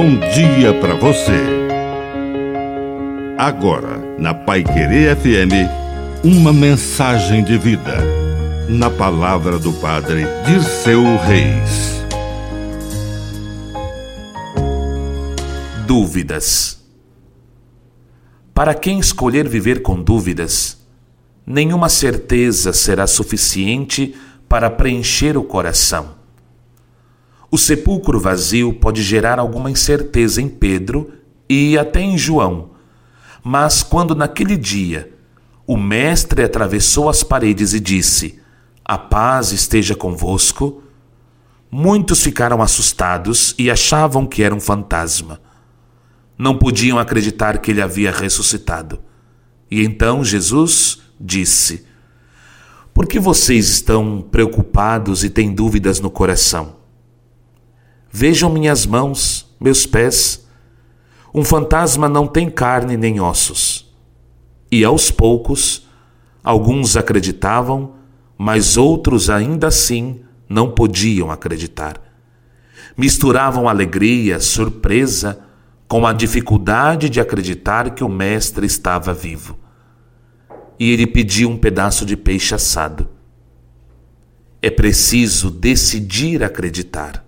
bom dia para você. Agora, na Pai Querer FM, uma mensagem de vida. Na palavra do Padre de seu Reis. Dúvidas. Para quem escolher viver com dúvidas, nenhuma certeza será suficiente para preencher o coração. O sepulcro vazio pode gerar alguma incerteza em Pedro e até em João. Mas quando naquele dia o Mestre atravessou as paredes e disse: A paz esteja convosco, muitos ficaram assustados e achavam que era um fantasma. Não podiam acreditar que ele havia ressuscitado. E então Jesus disse: Por que vocês estão preocupados e têm dúvidas no coração? Vejam minhas mãos, meus pés. Um fantasma não tem carne nem ossos. E aos poucos, alguns acreditavam, mas outros ainda assim não podiam acreditar. Misturavam alegria, surpresa, com a dificuldade de acreditar que o Mestre estava vivo. E ele pediu um pedaço de peixe assado. É preciso decidir acreditar.